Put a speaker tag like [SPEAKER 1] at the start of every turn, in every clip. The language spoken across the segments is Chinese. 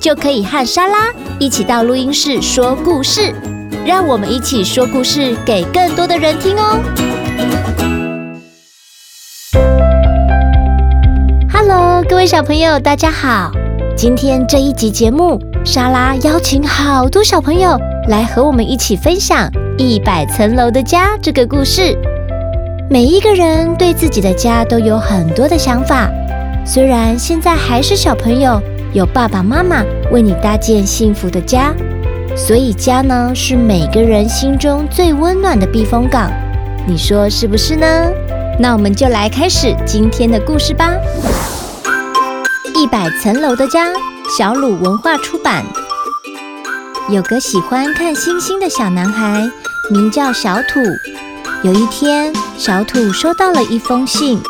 [SPEAKER 1] 就可以和莎拉一起到录音室说故事，让我们一起说故事给更多的人听哦。Hello，各位小朋友，大家好。今天这一集节目，莎拉邀请好多小朋友来和我们一起分享《一百层楼的家》这个故事。每一个人对自己的家都有很多的想法，虽然现在还是小朋友，有爸爸妈妈为你搭建幸福的家，所以家呢是每个人心中最温暖的避风港。你说是不是呢？那我们就来开始今天的故事吧。一百层楼的家，小鲁文化出版。有个喜欢看星星的小男孩，名叫小土。有一天，小土收到了一封信。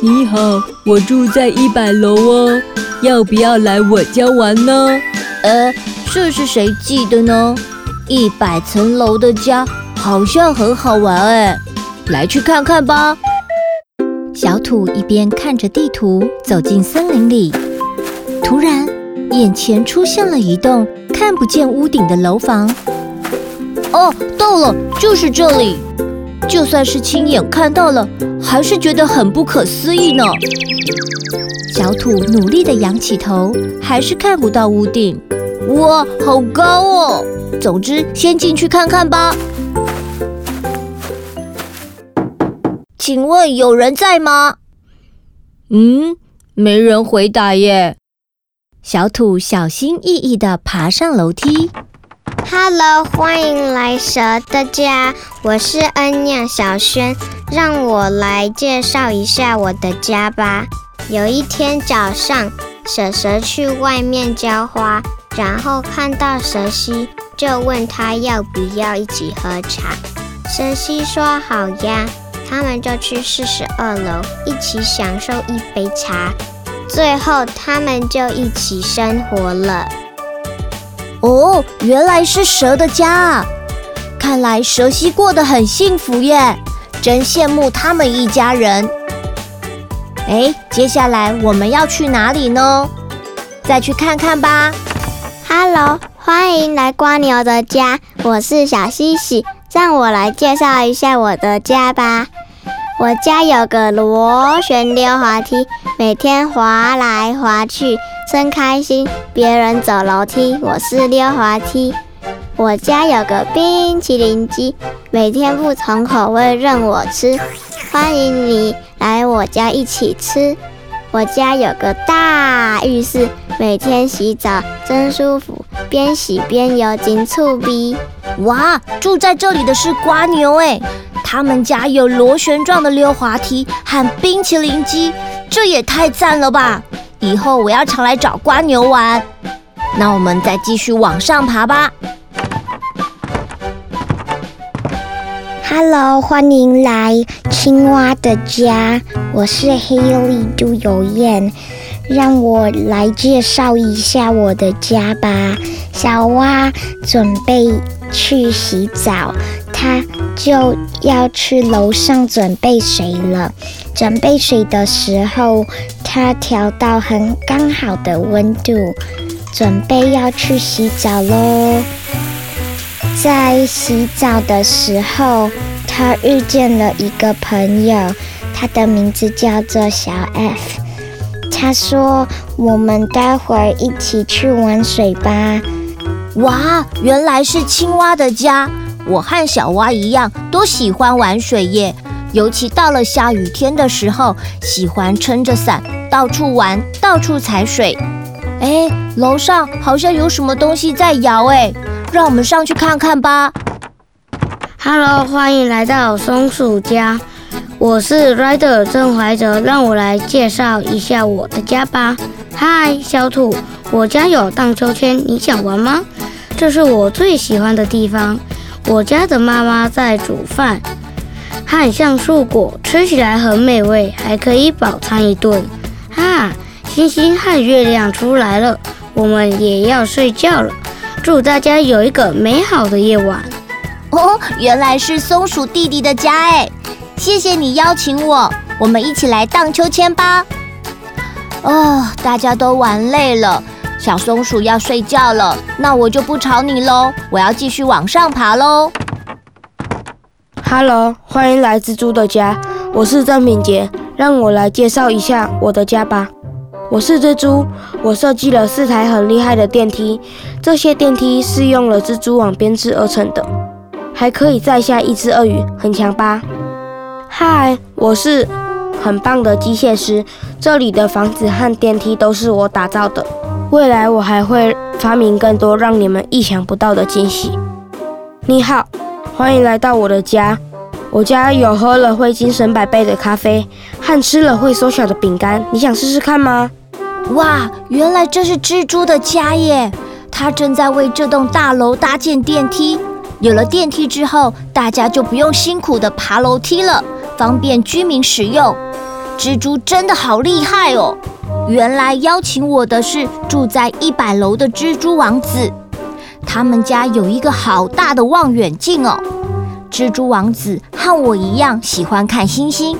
[SPEAKER 2] 你好，我住在一百楼哦，要不要来我家玩呢？
[SPEAKER 1] 呃，这是谁寄的呢？一百层楼的家好像很好玩哎，来去看看吧。小土一边看着地图，走进森林里。突然，眼前出现了一栋看不见屋顶的楼房。哦，到了，就是这里。就算是亲眼看到了，还是觉得很不可思议呢。小土努力的仰起头，还是看不到屋顶。哇，好高哦！总之，先进去看看吧。请问有人在吗？
[SPEAKER 2] 嗯，没人回答耶。
[SPEAKER 1] 小土小心翼翼的爬上楼梯。
[SPEAKER 3] Hello，欢迎来蛇的家，我是恩酿小轩，让我来介绍一下我的家吧。有一天早上，蛇蛇去外面浇花，然后看到蛇西，就问他要不要一起喝茶。蛇西说好呀，他们就去四十二楼一起享受一杯茶，最后他们就一起生活了。
[SPEAKER 1] 哦，原来是蛇的家啊！看来蛇西过得很幸福耶，真羡慕他们一家人。哎，接下来我们要去哪里呢？再去看看吧。
[SPEAKER 3] Hello，欢迎来蜗牛的家，我是小西西，让我来介绍一下我的家吧。我家有个螺旋溜滑梯，每天滑来滑去。真开心！别人走楼梯，我是溜滑梯。我家有个冰淇淋机，每天不同口味任我吃。欢迎你来我家一起吃。我家有个大浴室，每天洗澡真舒服，边洗边游进醋逼。
[SPEAKER 1] 哇，住在这里的是瓜牛哎，他们家有螺旋状的溜滑梯和冰淇淋机，这也太赞了吧！以后我要常来找瓜牛玩。那我们再继续往上爬吧。
[SPEAKER 3] Hello，欢迎来青蛙的家，我是黑丽杜有燕，让我来介绍一下我的家吧。小蛙准备去洗澡，它就要去楼上准备水了。准备水的时候，它调到很刚好的温度，准备要去洗澡喽。在洗澡的时候，他遇见了一个朋友，他的名字叫做小 F。他说：“我们待会儿一起去玩水吧。”
[SPEAKER 1] 哇，原来是青蛙的家。我和小蛙一样，都喜欢玩水耶。尤其到了下雨天的时候，喜欢撑着伞到处玩，到处踩水。哎，楼上好像有什么东西在摇，哎，让我们上去看看吧。
[SPEAKER 4] Hello，欢迎来到松鼠家，我是 Rider 郑怀哲，让我来介绍一下我的家吧。嗨，小土，我家有荡秋千，你想玩吗？这是我最喜欢的地方。我家的妈妈在煮饭，和橡树果吃起来很美味，还可以饱餐一顿。啊，星星和月亮出来了，我们也要睡觉了。祝大家有一个美好的夜晚。
[SPEAKER 1] 哦，原来是松鼠弟弟的家哎！谢谢你邀请我，我们一起来荡秋千吧。哦，大家都玩累了，小松鼠要睡觉了，那我就不吵你喽，我要继续往上爬喽。
[SPEAKER 5] Hello，欢迎来蜘蛛的家，我是郑敏杰，让我来介绍一下我的家吧。我是蜘蛛，我设计了四台很厉害的电梯，这些电梯是用了蜘蛛网编织而成的。还可以载下一只鳄鱼，很强吧？嗨，我是很棒的机械师，这里的房子和电梯都是我打造的。未来我还会发明更多让你们意想不到的惊喜。你好，欢迎来到我的家。我家有喝了会精神百倍的咖啡，和吃了会缩小的饼干。你想试试看吗？
[SPEAKER 1] 哇，原来这是蜘蛛的家耶！他正在为这栋大楼搭建电梯。有了电梯之后，大家就不用辛苦地爬楼梯了，方便居民使用。蜘蛛真的好厉害哦！原来邀请我的是住在一百楼的蜘蛛王子，他们家有一个好大的望远镜哦。蜘蛛王子和我一样喜欢看星星，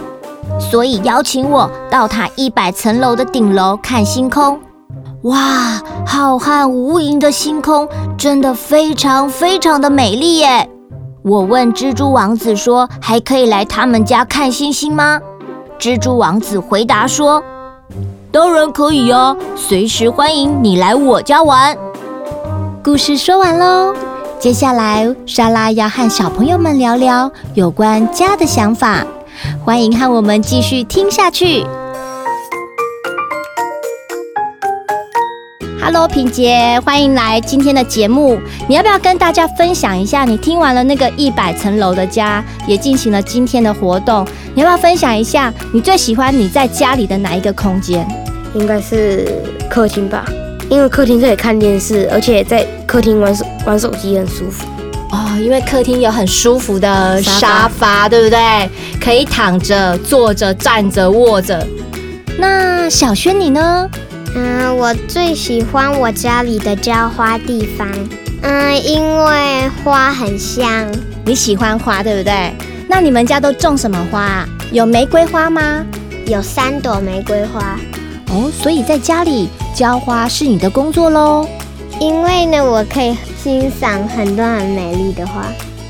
[SPEAKER 1] 所以邀请我到他一百层楼的顶楼看星空。哇，浩瀚无垠的星空真的非常非常的美丽耶！我问蜘蛛王子说：“还可以来他们家看星星吗？”蜘蛛王子回答说：“当然可以呀，随时欢迎你来我家玩。”故事说完喽，接下来莎拉要和小朋友们聊聊有关家的想法，欢迎和我们继续听下去。Hello，品杰，欢迎来今天的节目。你要不要跟大家分享一下？你听完了那个一百层楼的家，也进行了今天的活动。你要不要分享一下你最喜欢你在家里的哪一个空间？
[SPEAKER 5] 应该是客厅吧，因为客厅可以看电视，而且在客厅玩手玩手机很舒服。
[SPEAKER 1] 哦，因为客厅有很舒服的沙发，对不对？可以躺着、坐着、站着、卧着。那小轩你呢？
[SPEAKER 3] 嗯，我最喜欢我家里的浇花地方。嗯，因为花很香。
[SPEAKER 1] 你喜欢花，对不对？那你们家都种什么花啊？有玫瑰花吗？
[SPEAKER 3] 有三朵玫瑰花。
[SPEAKER 1] 哦，所以在家里浇花是你的工作喽？
[SPEAKER 3] 因为呢，我可以欣赏很多很美丽的花。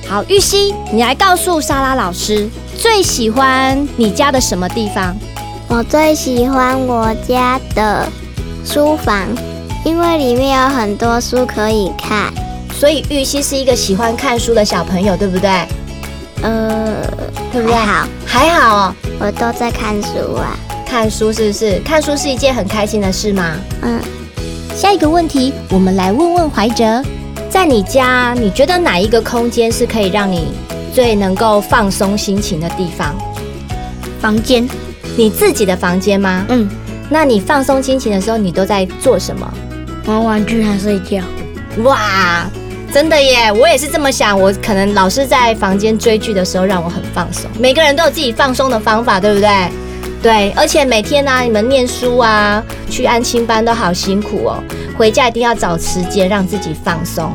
[SPEAKER 1] 好，玉溪，你来告诉莎拉老师，最喜欢你家的什么地方？
[SPEAKER 3] 我最喜欢我家的。书房，因为里面有很多书可以看，
[SPEAKER 1] 所以玉溪是一个喜欢看书的小朋友，对不对？
[SPEAKER 3] 呃，
[SPEAKER 1] 对不对？
[SPEAKER 3] 还好，
[SPEAKER 1] 还好哦。
[SPEAKER 3] 我都在看书啊。
[SPEAKER 1] 看书是不是？看书是一件很开心的事吗？
[SPEAKER 3] 嗯。
[SPEAKER 1] 下一个问题，我们来问问怀哲，在你家，你觉得哪一个空间是可以让你最能够放松心情的地方？
[SPEAKER 4] 房间，
[SPEAKER 1] 你自己的房间吗？
[SPEAKER 4] 嗯。
[SPEAKER 1] 那你放松心情的时候，你都在做什么？
[SPEAKER 4] 玩玩具还睡觉？
[SPEAKER 1] 哇，真的耶！我也是这么想。我可能老是在房间追剧的时候让我很放松。每个人都有自己放松的方法，对不对？对，而且每天呢、啊，你们念书啊，去安亲班都好辛苦哦。回家一定要找时间让自己放松。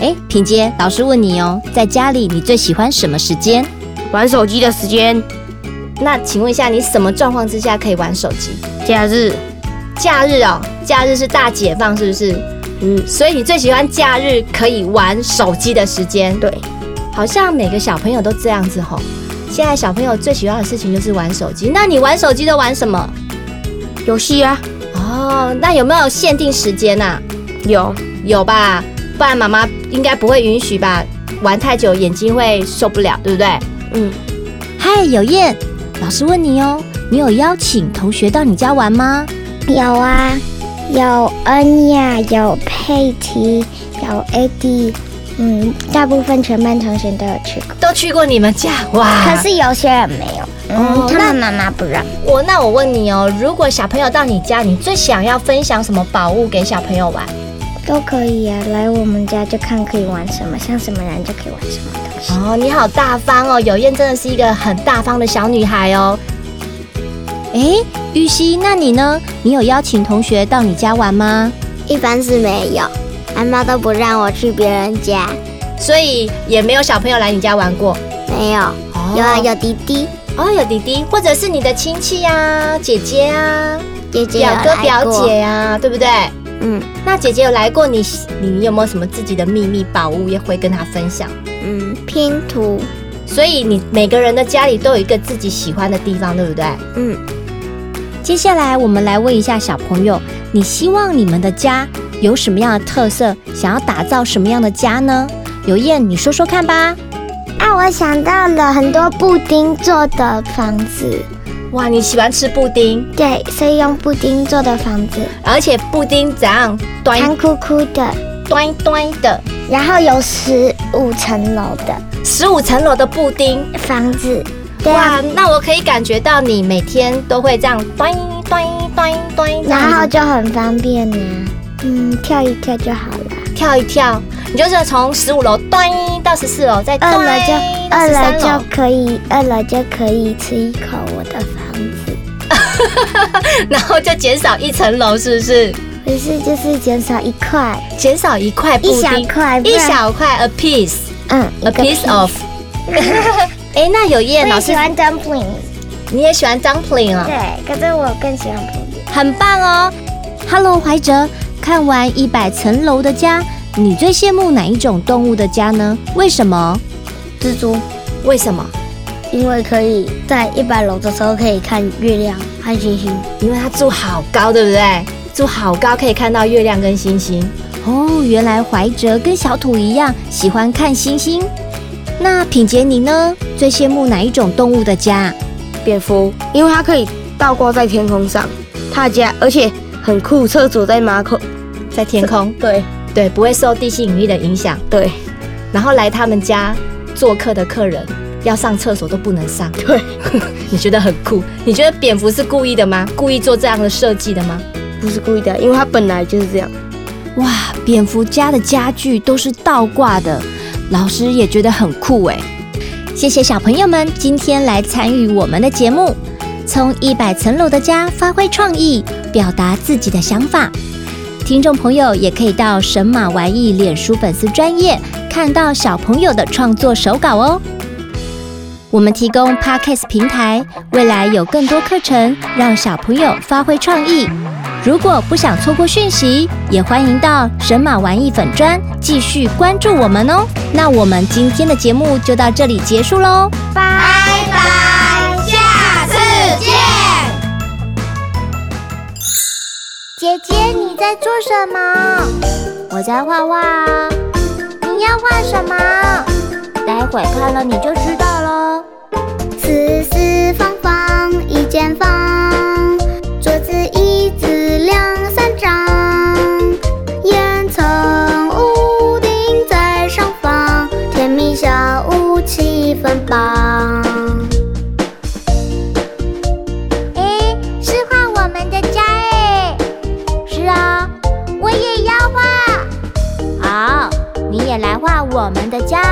[SPEAKER 1] 哎，品杰，老师问你哦，在家里你最喜欢什么时间？
[SPEAKER 5] 玩手机的时间。
[SPEAKER 1] 那请问一下，你什么状况之下可以玩手机？
[SPEAKER 5] 假日，
[SPEAKER 1] 假日哦，假日是大解放，是不是？嗯，所以你最喜欢假日可以玩手机的时间？
[SPEAKER 5] 对，
[SPEAKER 1] 好像每个小朋友都这样子吼。现在小朋友最喜欢的事情就是玩手机。那你玩手机都玩什么？
[SPEAKER 5] 游戏啊。
[SPEAKER 1] 哦，那有没有限定时间呐？
[SPEAKER 5] 有，
[SPEAKER 1] 有吧？不然妈妈应该不会允许吧？玩太久眼睛会受不了，对不对？
[SPEAKER 5] 嗯。
[SPEAKER 1] 嗨，有燕，老师问你哦。你有邀请同学到你家玩吗？
[SPEAKER 3] 有啊，有恩雅，有佩奇，有 AD，嗯，大部分全班同学都有去过，
[SPEAKER 1] 都去过你们家哇？
[SPEAKER 3] 可是有些人没有，嗯，他们妈妈不让。
[SPEAKER 1] 我那我问你哦，如果小朋友到你家，你最想要分享什么宝物给小朋友玩？
[SPEAKER 3] 都可以啊，来我们家就看可以玩什么，像什么人就可以玩什么东西。
[SPEAKER 1] 哦，你好大方哦，有燕真的是一个很大方的小女孩哦。哎，玉溪，那你呢？你有邀请同学到你家玩吗？
[SPEAKER 3] 一般是没有，阿妈都不让我去别人家，
[SPEAKER 1] 所以也没有小朋友来你家玩过。
[SPEAKER 3] 没有，
[SPEAKER 1] 哦、
[SPEAKER 3] 有啊，有弟弟。
[SPEAKER 1] 哦，有弟弟，或者是你的亲戚呀、啊，姐姐啊，
[SPEAKER 3] 姐姐
[SPEAKER 1] 表哥表姐啊，对不对？
[SPEAKER 3] 嗯，
[SPEAKER 1] 那姐姐有来过你，你有没有什么自己的秘密宝物也会跟她分享？
[SPEAKER 3] 嗯，拼图。
[SPEAKER 1] 所以你每个人的家里都有一个自己喜欢的地方，对不对？
[SPEAKER 3] 嗯。
[SPEAKER 1] 接下来我们来问一下小朋友，你希望你们的家有什么样的特色？想要打造什么样的家呢？有燕，你说说看吧。
[SPEAKER 3] 啊，我想到了很多布丁做的房子。
[SPEAKER 1] 哇，你喜欢吃布丁？
[SPEAKER 3] 对，所以用布丁做的房子，
[SPEAKER 1] 而且布丁怎样？端
[SPEAKER 3] 圆哭哭的，
[SPEAKER 1] 端端的，
[SPEAKER 3] 然后有十五层楼的，
[SPEAKER 1] 十五层楼的布丁
[SPEAKER 3] 房子。对啊，
[SPEAKER 1] 哇，那我可以感觉到你每天都会这样端端端端，
[SPEAKER 3] 然后就很方便呢。嗯，跳一跳就好了。
[SPEAKER 1] 跳一跳，你就是从十五楼端到十四楼，再端
[SPEAKER 3] 二楼就二楼就可以，二楼就可以吃一口我的
[SPEAKER 1] 然后就减少一层楼，是不是？
[SPEAKER 3] 不是，就是减少一块，
[SPEAKER 1] 减少一块布丁，
[SPEAKER 3] 一小块，
[SPEAKER 1] 一小块，a piece，
[SPEAKER 3] 嗯
[SPEAKER 1] ，a piece of。哎，那有叶老师
[SPEAKER 3] 喜欢 dumpling，
[SPEAKER 1] 你也喜欢 dumpling 啊？
[SPEAKER 3] 对，可是我更喜欢布丁，
[SPEAKER 1] 很棒哦。Hello，怀哲。看完一百层楼的家，你最羡慕哪一种动物的家呢？为什么？
[SPEAKER 4] 蜘蛛。
[SPEAKER 1] 为什么？
[SPEAKER 4] 因为可以在一百楼的时候可以看月亮和星星。
[SPEAKER 1] 因为它住好高，对不对？住好高可以看到月亮跟星星。哦，原来怀哲跟小土一样喜欢看星星。那品杰你呢？最羡慕哪一种动物的家？
[SPEAKER 5] 蝙蝠，因为它可以倒挂在天空上，它的家而且很酷，厕所在马口。
[SPEAKER 1] 在天空，
[SPEAKER 5] 对
[SPEAKER 1] 对，不会受地心引力的影响，
[SPEAKER 5] 对。
[SPEAKER 1] 然后来他们家做客的客人要上厕所都不能上，
[SPEAKER 5] 对。
[SPEAKER 1] 你觉得很酷？你觉得蝙蝠是故意的吗？故意做这样的设计的吗？
[SPEAKER 5] 不是故意的，因为它本来就是这样。
[SPEAKER 1] 哇，蝙蝠家的家具都是倒挂的，老师也觉得很酷哎。谢谢小朋友们今天来参与我们的节目，从一百层楼的家发挥创意，表达自己的想法。听众朋友也可以到神马玩意脸书粉丝专业看到小朋友的创作手稿哦。我们提供 Podcast 平台，未来有更多课程让小朋友发挥创意。如果不想错过讯息，也欢迎到神马玩意粉专继续关注我们哦。那我们今天的节目就到这里结束喽，
[SPEAKER 3] 拜拜，下次见。姐姐，你在做什么？
[SPEAKER 1] 我在画画啊。
[SPEAKER 3] 你要画什么？
[SPEAKER 1] 待会看了你就知道。
[SPEAKER 3] 房房一间房，桌子椅子两三张，烟囱屋顶在上方，甜蜜小屋气氛棒。哎，是画我们的家哎。是啊。我也要画。好，你也来画我们的
[SPEAKER 1] 家。